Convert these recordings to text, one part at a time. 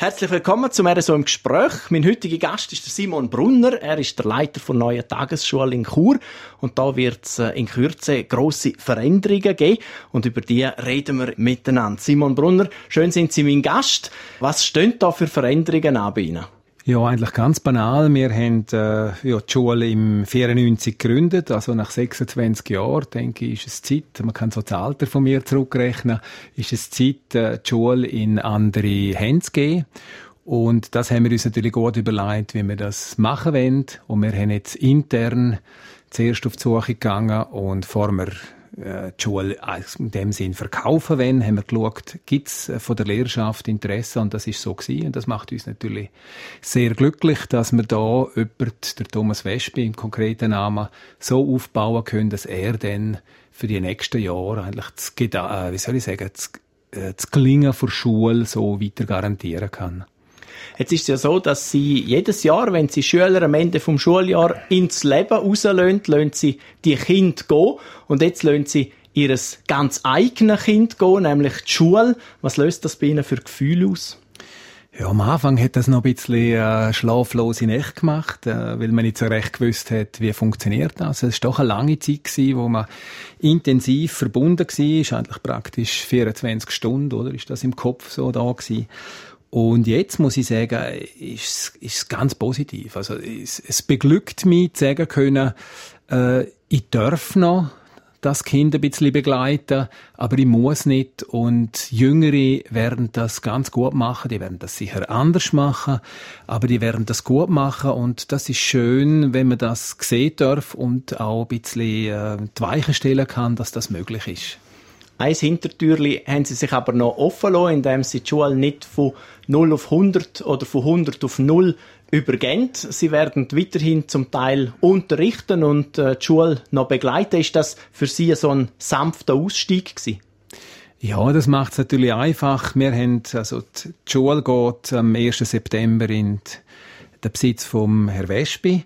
Herzlich willkommen zu mir so im Gespräch. Mein heutiger Gast ist der Simon Brunner. Er ist der Leiter der neuen Tagesschule in Chur. Und da wird es äh, in Kürze grosse Veränderungen geben. Und über die reden wir miteinander. Simon Brunner, schön sind Sie mein Gast. Was stehen da für Veränderungen an bei Ihnen? Ja, eigentlich ganz banal. Wir haben äh, ja, die Schule im 94 gegründet, also nach 26 Jahren, denke ich, ist es Zeit, man kann so das Alter von mir zurückrechnen, ist es Zeit, äh, die Schule in andere Hände zu geben. Und das haben wir uns natürlich gut überlegt, wie wir das machen wollen. Und wir haben jetzt intern zuerst auf die Suche gegangen und vor wir äh, die Schule in dem Sinn verkaufen wollen, haben wir geschaut, gibt es äh, von der Lehrerschaft Interesse und das ist so gewesen. Und das macht uns natürlich sehr glücklich, dass wir da jemand, der Thomas Wespe im konkreten Namen, so aufbauen können, dass er dann für die nächsten Jahre eigentlich das, äh, wie soll ich sagen, das, das Gelingen der Schule so weiter garantieren kann. Jetzt ist es ja so, dass sie jedes Jahr, wenn sie Schüler am Ende vom Schuljahr ins Leben rauslösen, lassen sie die Kinder gehen. Und jetzt lassen sie ihr ganz eigenes Kind gehen, nämlich die Schule. Was löst das bei ihnen für Gefühle aus? Ja, am Anfang hat das noch ein bisschen äh, schlaflose Nächte gemacht, äh, weil man nicht so recht gewusst hat, wie funktioniert das. Es war doch eine lange Zeit, gewesen, wo man intensiv verbunden war, eigentlich praktisch 24 Stunden, oder? Ist das im Kopf so da gewesen? Und jetzt muss ich sagen, ist es ganz positiv. Also es, es beglückt mich, zu sagen können, äh, ich darf noch das Kind ein bisschen begleiten, aber ich muss nicht. Und Jüngere werden das ganz gut machen. Die werden das sicher anders machen, aber die werden das gut machen. Und das ist schön, wenn man das sehen darf und auch ein bisschen äh, die Weichen stellen kann, dass das möglich ist. Ein Hintertürli haben sie sich aber noch offen lassen, indem sie die Schule nicht von 0 auf 100 oder von 100 auf 0 übergehen. Sie werden weiterhin zum Teil unterrichten und äh, die Schule noch begleiten. Ist das für Sie so ein sanfter Ausstieg gewesen? Ja, das macht es natürlich einfach. Wir haben, also die Schule geht am 1. September in den Besitz vom Herr Wespi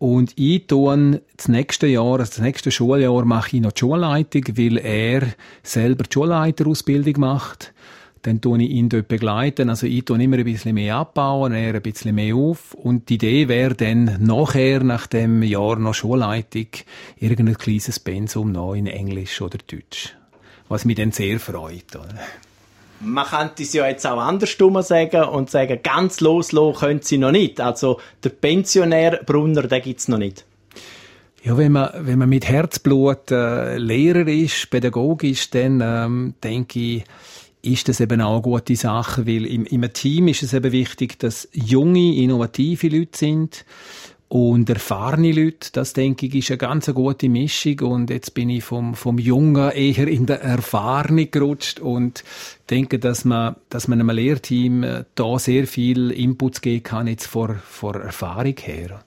und ich tue das nächste Jahr, also das nächste Schuljahr mache ich noch die Schulleitung, weil er selber die Schulleiterausbildung macht. Dann tue ich ihn dort begleiten. Also ich tue immer ein bisschen mehr abbauen, er ein bisschen mehr auf. Und die Idee wäre dann nachher, nach dem Jahr noch Schulleitung, irgendein kleines Pensum noch in Englisch oder Deutsch. Was mich dann sehr freut. Oder? Man könnte es ja jetzt auch andersrum sagen und sagen, ganz loslassen können sie noch nicht. Also der Pensionär Brunner, den gibt's noch nicht. Ja, wenn man, wenn man mit Herzblut äh, Lehrer ist, pädagogisch, dann ähm, denke ich, ist das eben auch eine gute Sache, weil im, im Team ist es eben wichtig, dass junge, innovative Leute sind, und erfahrene Leute, das denke ich, ist eine ganz gute Mischung. Und jetzt bin ich vom, vom Jungen eher in der Erfahrung gerutscht und denke, dass man, dass man einem Lehrteam äh, da sehr viel Inputs geben kann, jetzt vor, vor Erfahrung her.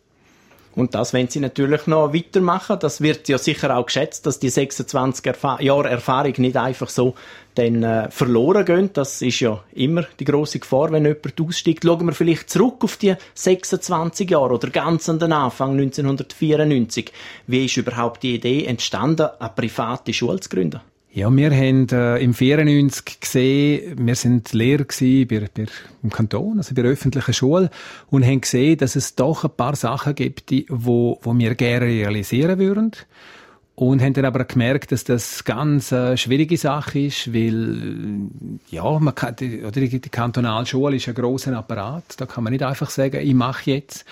Und das wenn Sie natürlich noch weitermachen. Das wird ja sicher auch geschätzt, dass die 26 Erfa Jahre Erfahrung nicht einfach so dann äh, verloren gehen. Das ist ja immer die große Gefahr, wenn jemand aussteigt. Schauen wir vielleicht zurück auf die 26 Jahre oder ganz an den Anfang 1994. Wie ist überhaupt die Idee entstanden, eine private Schule zu gründen? Ja, wir haben äh, im 94 gesehen, wir sind Lehrer bei, bei, im Kanton, also bei der öffentlichen Schule, und haben gesehen, dass es doch ein paar Sachen gibt, die, wo, wo wir gerne realisieren würden. Und haben dann aber gemerkt, dass das ganz eine schwierige Sache ist, weil, ja, man kann, die, die Kantonalschule ist ein grosser Apparat. Da kann man nicht einfach sagen, ich mache jetzt.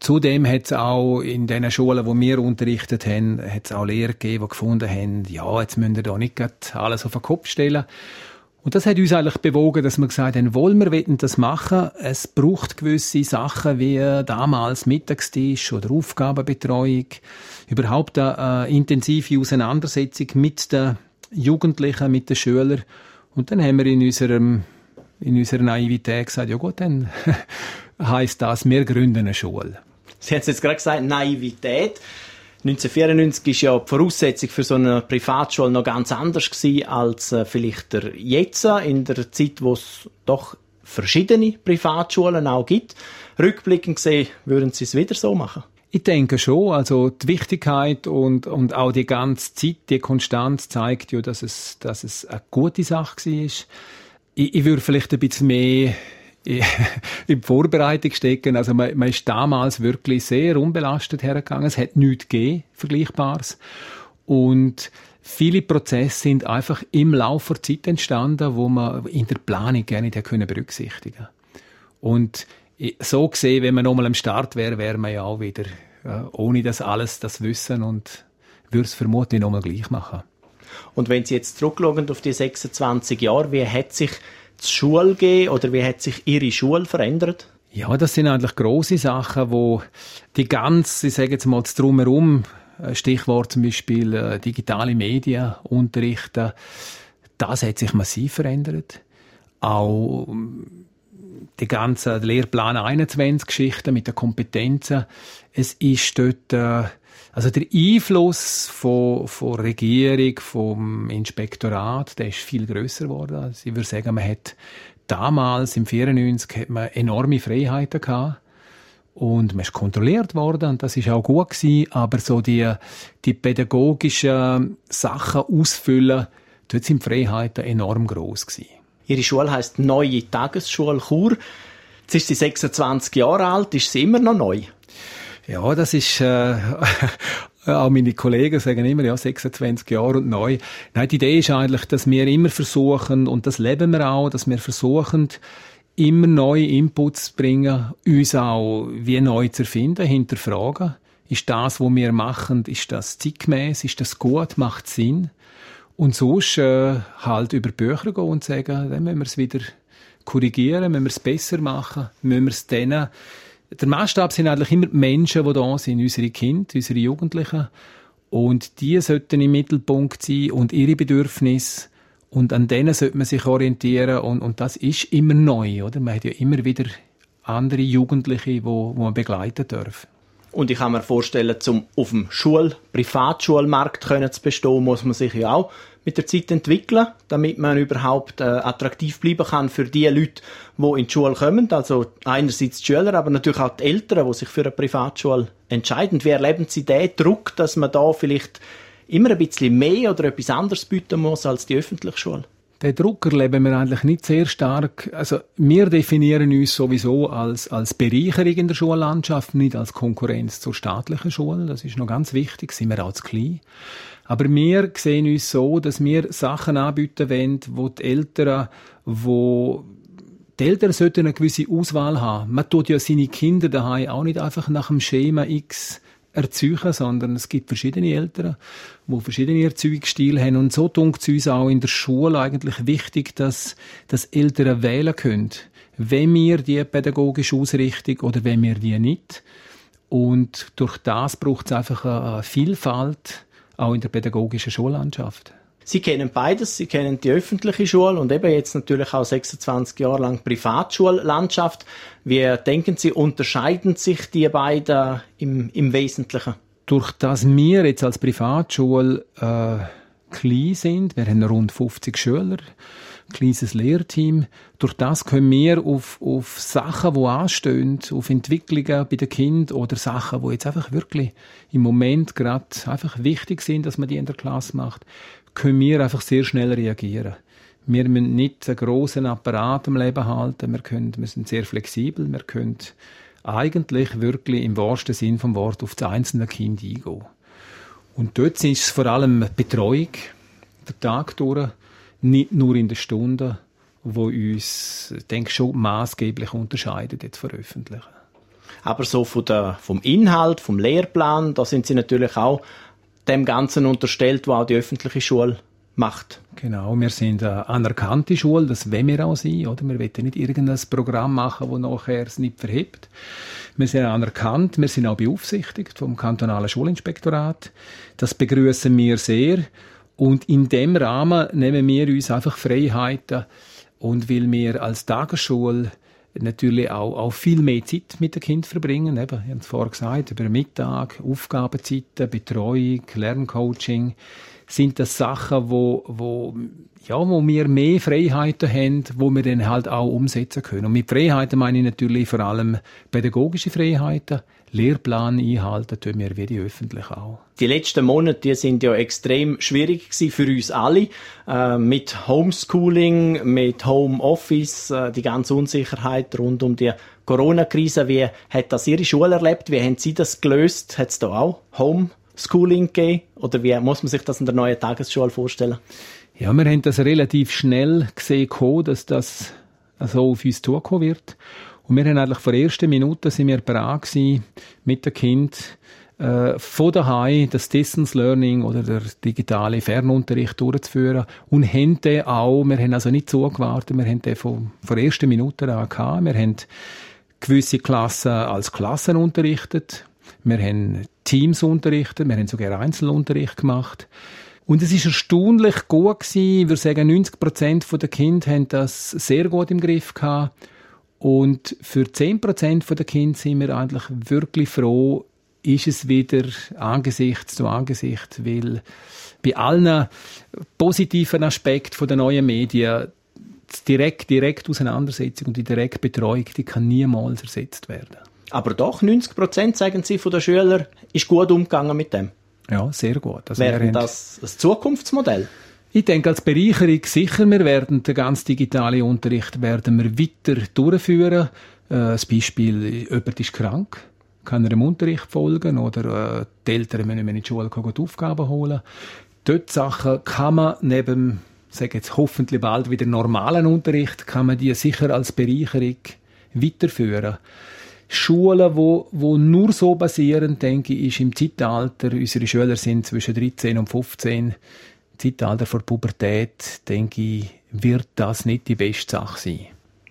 Zudem hat es auch in den Schulen, wo wir unterrichtet haben, hat es auch Lehrer gegeben, die gefunden haben, ja, jetzt müssen wir da nicht alles auf den Kopf stellen. Und das hat uns eigentlich bewogen, dass wir gesagt haben, wollen wir das machen. Es braucht gewisse Sachen wie damals Mittagstisch oder Aufgabenbetreuung, überhaupt eine äh, intensive Auseinandersetzung mit den Jugendlichen, mit den Schülern. Und dann haben wir in unserem in unserer Naivität gesagt, ja gut, dann heißt das, wir gründen eine Schule. Sie haben es jetzt gerade gesagt, Naivität. 1994 war ja die Voraussetzung für so eine Privatschule noch ganz anders gewesen als äh, vielleicht der jetzt in der Zeit, wo es doch verschiedene Privatschulen auch gibt. Rückblickend gesehen, würden Sie es wieder so machen? Ich denke schon. Also die Wichtigkeit und, und auch die ganze Zeit, die Konstanz zeigt ja, dass es, dass es eine gute Sache war. Ich, ich würde vielleicht ein bisschen mehr in die Vorbereitung stecken. Also man, man ist damals wirklich sehr unbelastet hergegangen. Es hat nichts gegeben, Vergleichbares. Und viele Prozesse sind einfach im Laufe der Zeit entstanden, wo man in der Planung gerne nicht können berücksichtigen Und so gesehen, wenn man nochmal am Start wäre, wäre man ja auch wieder äh, ohne das alles, das Wissen und würde es vermutlich nochmal gleich machen. Und wenn Sie jetzt zurückschauen auf die 26 Jahre, wie hat sich die Schule gegeben oder wie hat sich Ihre Schule verändert? Ja, das sind eigentlich große Sachen, wo die ganze, ich sage jetzt mal, das Drumherum, Stichwort zum Beispiel äh, digitale Medien unterrichten, das hat sich massiv verändert. Auch ähm, die ganze Lehrplan 21 Geschichte mit den Kompetenzen. Es ist dort, äh, also der Einfluss von, von Regierung, vom Inspektorat, der ist viel größer geworden. Also ich würde sagen, man hat damals im 94 hat man enorme Freiheiten gehabt und man ist kontrolliert worden und das ist auch gut gewesen, aber so die, die pädagogischen Sachen ausfüllen, dort sind die Freiheiten enorm groß gewesen. Ihre Schule heißt Neue Tagesschule Chur. Jetzt ist sie 26 Jahre alt, ist sie immer noch neu? Ja, das ist äh, auch meine Kollegen sagen immer, ja, 26 Jahre und neu. Nein, die Idee ist eigentlich, dass wir immer versuchen, und das leben wir auch, dass wir versuchen, immer neue Inputs bringen, uns auch wie neu zu erfinden, hinterfragen. Ist das, was wir machen, ist das zeitgemäß, ist das gut, macht Sinn? Und sonst äh, halt über Bücher gehen und sagen, dann müssen wir es wieder korrigieren, müssen wir es besser machen, müssen wir es denen... Der Maßstab sind eigentlich immer die Menschen, die da sind, unsere Kinder, unsere Jugendlichen. Und die sollten im Mittelpunkt sein und ihre Bedürfnisse. Und an denen sollte man sich orientieren. Und, und das ist immer neu, oder? Man hat ja immer wieder andere Jugendliche, die, wo man begleiten darf. Und ich kann mir vorstellen, um auf dem Schul-, Privatschulmarkt zu bestehen, muss man sich ja auch mit der Zeit entwickeln, damit man überhaupt äh, attraktiv bleiben kann für die Leute, die in die Schule kommen. Also einerseits die Schüler, aber natürlich auch die Eltern, die sich für eine Privatschule entscheiden. Wie erleben Sie den Druck, dass man da vielleicht immer ein bisschen mehr oder etwas anderes bieten muss als die öffentliche Schule? Den Druck erleben wir eigentlich nicht sehr stark. Also wir definieren uns sowieso als, als Bereicherung in der Schullandschaft, nicht als Konkurrenz zur staatlichen Schule. Das ist noch ganz wichtig, sind wir als klein. Aber wir sehen uns so, dass wir Sachen anbieten wollen, wo die Eltern, wo die Eltern sollten eine gewisse Auswahl haben. Man tut ja seine Kinder daheim auch nicht einfach nach dem Schema X erzeugen, sondern es gibt verschiedene Eltern, die verschiedene Erzeugungsstile haben. Und so tut es uns auch in der Schule eigentlich wichtig, dass, dass Eltern wählen können, wenn wir die pädagogische Ausrichtung oder wenn wir die nicht. Und durch das braucht es einfach eine Vielfalt, auch in der pädagogischen Schullandschaft. Sie kennen beides. Sie kennen die öffentliche Schule und eben jetzt natürlich auch 26 Jahre lang Privatschullandschaft. Wie denken Sie, unterscheiden sich die beiden im, im Wesentlichen? Durch das wir jetzt als Privatschule äh, klein sind, wir haben rund 50 Schüler, kleines Lehrteam. Durch das können wir auf, auf Sachen, die anstehen, auf Entwicklungen bei den Kindern oder Sachen, die jetzt einfach wirklich im Moment gerade einfach wichtig sind, dass man die in der Klasse macht, können wir einfach sehr schnell reagieren. Wir müssen nicht einen grossen Apparat am Leben halten. Wir, können, wir sind sehr flexibel. Wir können eigentlich wirklich im wahrsten Sinn vom Wort auf das einzelne Kind eingehen. Und dort ist es vor allem Betreuung, der Tag durch, nicht nur in den Stunden, wo uns, denke ich, schon maßgeblich unterscheidet jetzt veröffentlichen. Aber so von der, vom Inhalt, vom Lehrplan, da sind Sie natürlich auch dem Ganzen unterstellt, was auch die öffentliche Schule macht. Genau, wir sind eine anerkannte Schule, das wollen wir auch sein, oder? Wir wollen nicht irgendein Programm machen, das nachher es nicht verhebt. Wir sind anerkannt, wir sind auch beaufsichtigt vom kantonalen Schulinspektorat. Das begrüßen wir sehr. Und in dem Rahmen nehmen wir uns einfach Freiheiten und weil wir als Tagesschule natürlich auch, auch viel mehr Zeit mit dem Kind verbringen. Eben, ich habe es vorher gesagt, über Mittag, Aufgabenzeiten, Betreuung, Lerncoaching, sind das Sachen, wo, wo ja, wo wir mehr Freiheiten haben, wo wir dann halt auch umsetzen können. Und mit Freiheiten meine ich natürlich vor allem pädagogische Freiheiten, Lehrplan einhalten tun wir wie die öffentlich auch. Die letzten Monate die sind ja extrem schwierig für uns alle. Äh, mit Homeschooling, mit Homeoffice, äh, die ganze Unsicherheit rund um die Corona-Krise. Wie hat das Ihre Schule erlebt? Wie haben Sie das gelöst? Hat es da auch Homeschooling gegeben? Oder wie muss man sich das in der neuen Tagesschule vorstellen? Ja, wir haben das relativ schnell gesehen, dass das so auf uns zukommen wird. Und wir haben eigentlich von der ersten Minute sind wir bereit mit dem Kind äh, von daheim das Distance Learning oder der digitale Fernunterricht durchzuführen und haben den auch, wir haben also nicht zugewartet, wir haben den von, von der ersten Minute an gehabt. Wir haben gewisse Klassen als Klassen unterrichtet. Wir haben Teams unterrichtet, wir haben sogar Einzelunterricht gemacht. Und es ist erstaunlich gut gewesen. Würde sagen, 90 Prozent der Kinder haben das sehr gut im Griff gehabt. Und für 10% der Kinder sind wir eigentlich wirklich froh, ist es wieder Angesicht zu Angesicht, weil bei allen positiven Aspekten der neuen Medien die direkt, direkt Auseinandersetzung und die direkte Betreuung, die kann niemals ersetzt werden. Aber doch, 90 Prozent, sagen Sie, von den Schülern, ist gut umgegangen mit dem. Ja, sehr gut. Also Wäre das ein Zukunftsmodell? Ich denke, als Bereicherung sicher, wir werden den ganz digitalen Unterricht werden wir weiter durchführen. Äh, das Beispiel, jemand ist krank, kann er im Unterricht folgen oder äh, die Eltern müssen in die Schule die Aufgaben holen. Dort Sachen kann man neben, sage jetzt hoffentlich bald wieder normalen Unterricht, kann man die sicher als Bereicherung weiterführen. Schulen, wo, wo nur so basieren, denke ich, ist im Zeitalter, unsere Schüler sind zwischen 13 und 15, Zeitalter vor Pubertät, denke ich, wird das nicht die beste Sache sein.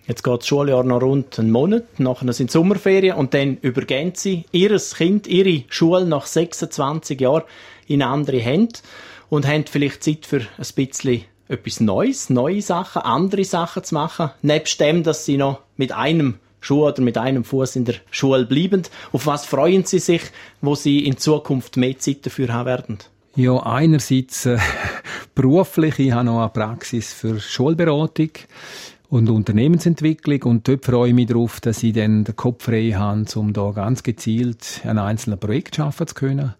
Jetzt geht das Schuljahr noch rund einen Monat, nachher sind Sommerferien und dann übergehen sie ihr Kind, ihre Schule nach 26 Jahren in andere Hände und haben vielleicht Zeit für ein bisschen etwas Neues, neue Sachen, andere Sachen zu machen, nebst dem, dass sie noch mit einem Schuh oder mit einem Fuß in der Schule bleiben. Auf was freuen Sie sich, wo Sie in Zukunft mehr Zeit dafür haben werden? Ja, einerseits äh, beruflich. Ich habe noch eine Praxis für Schulberatung und Unternehmensentwicklung und dort freue ich mich darauf, dass ich dann den Kopf frei habe, um da ganz gezielt ein einzelnes Projekt schaffen zu können.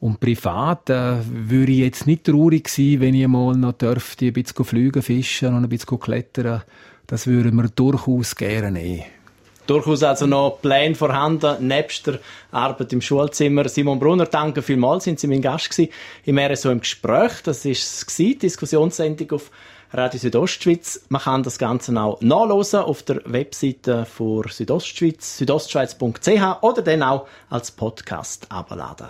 Und privat äh, würde ich jetzt nicht traurig sein, wenn ich mal noch dürfte, ein bisschen fliegen, fischen und ein bisschen klettern. Das würde mir durchaus gerne nehmen durchaus also noch Pläne vorhanden, nebst der Arbeit im Schulzimmer. Simon Brunner, danke vielmals, sind Sie mein Gast gewesen im RSO im Gespräch. Das war es Diskussionssendung auf Radio Südostschweiz. Man kann das Ganze auch nachlesen auf der Webseite von Südostschweiz, südostschweiz.ch oder dann auch als Podcast abladen.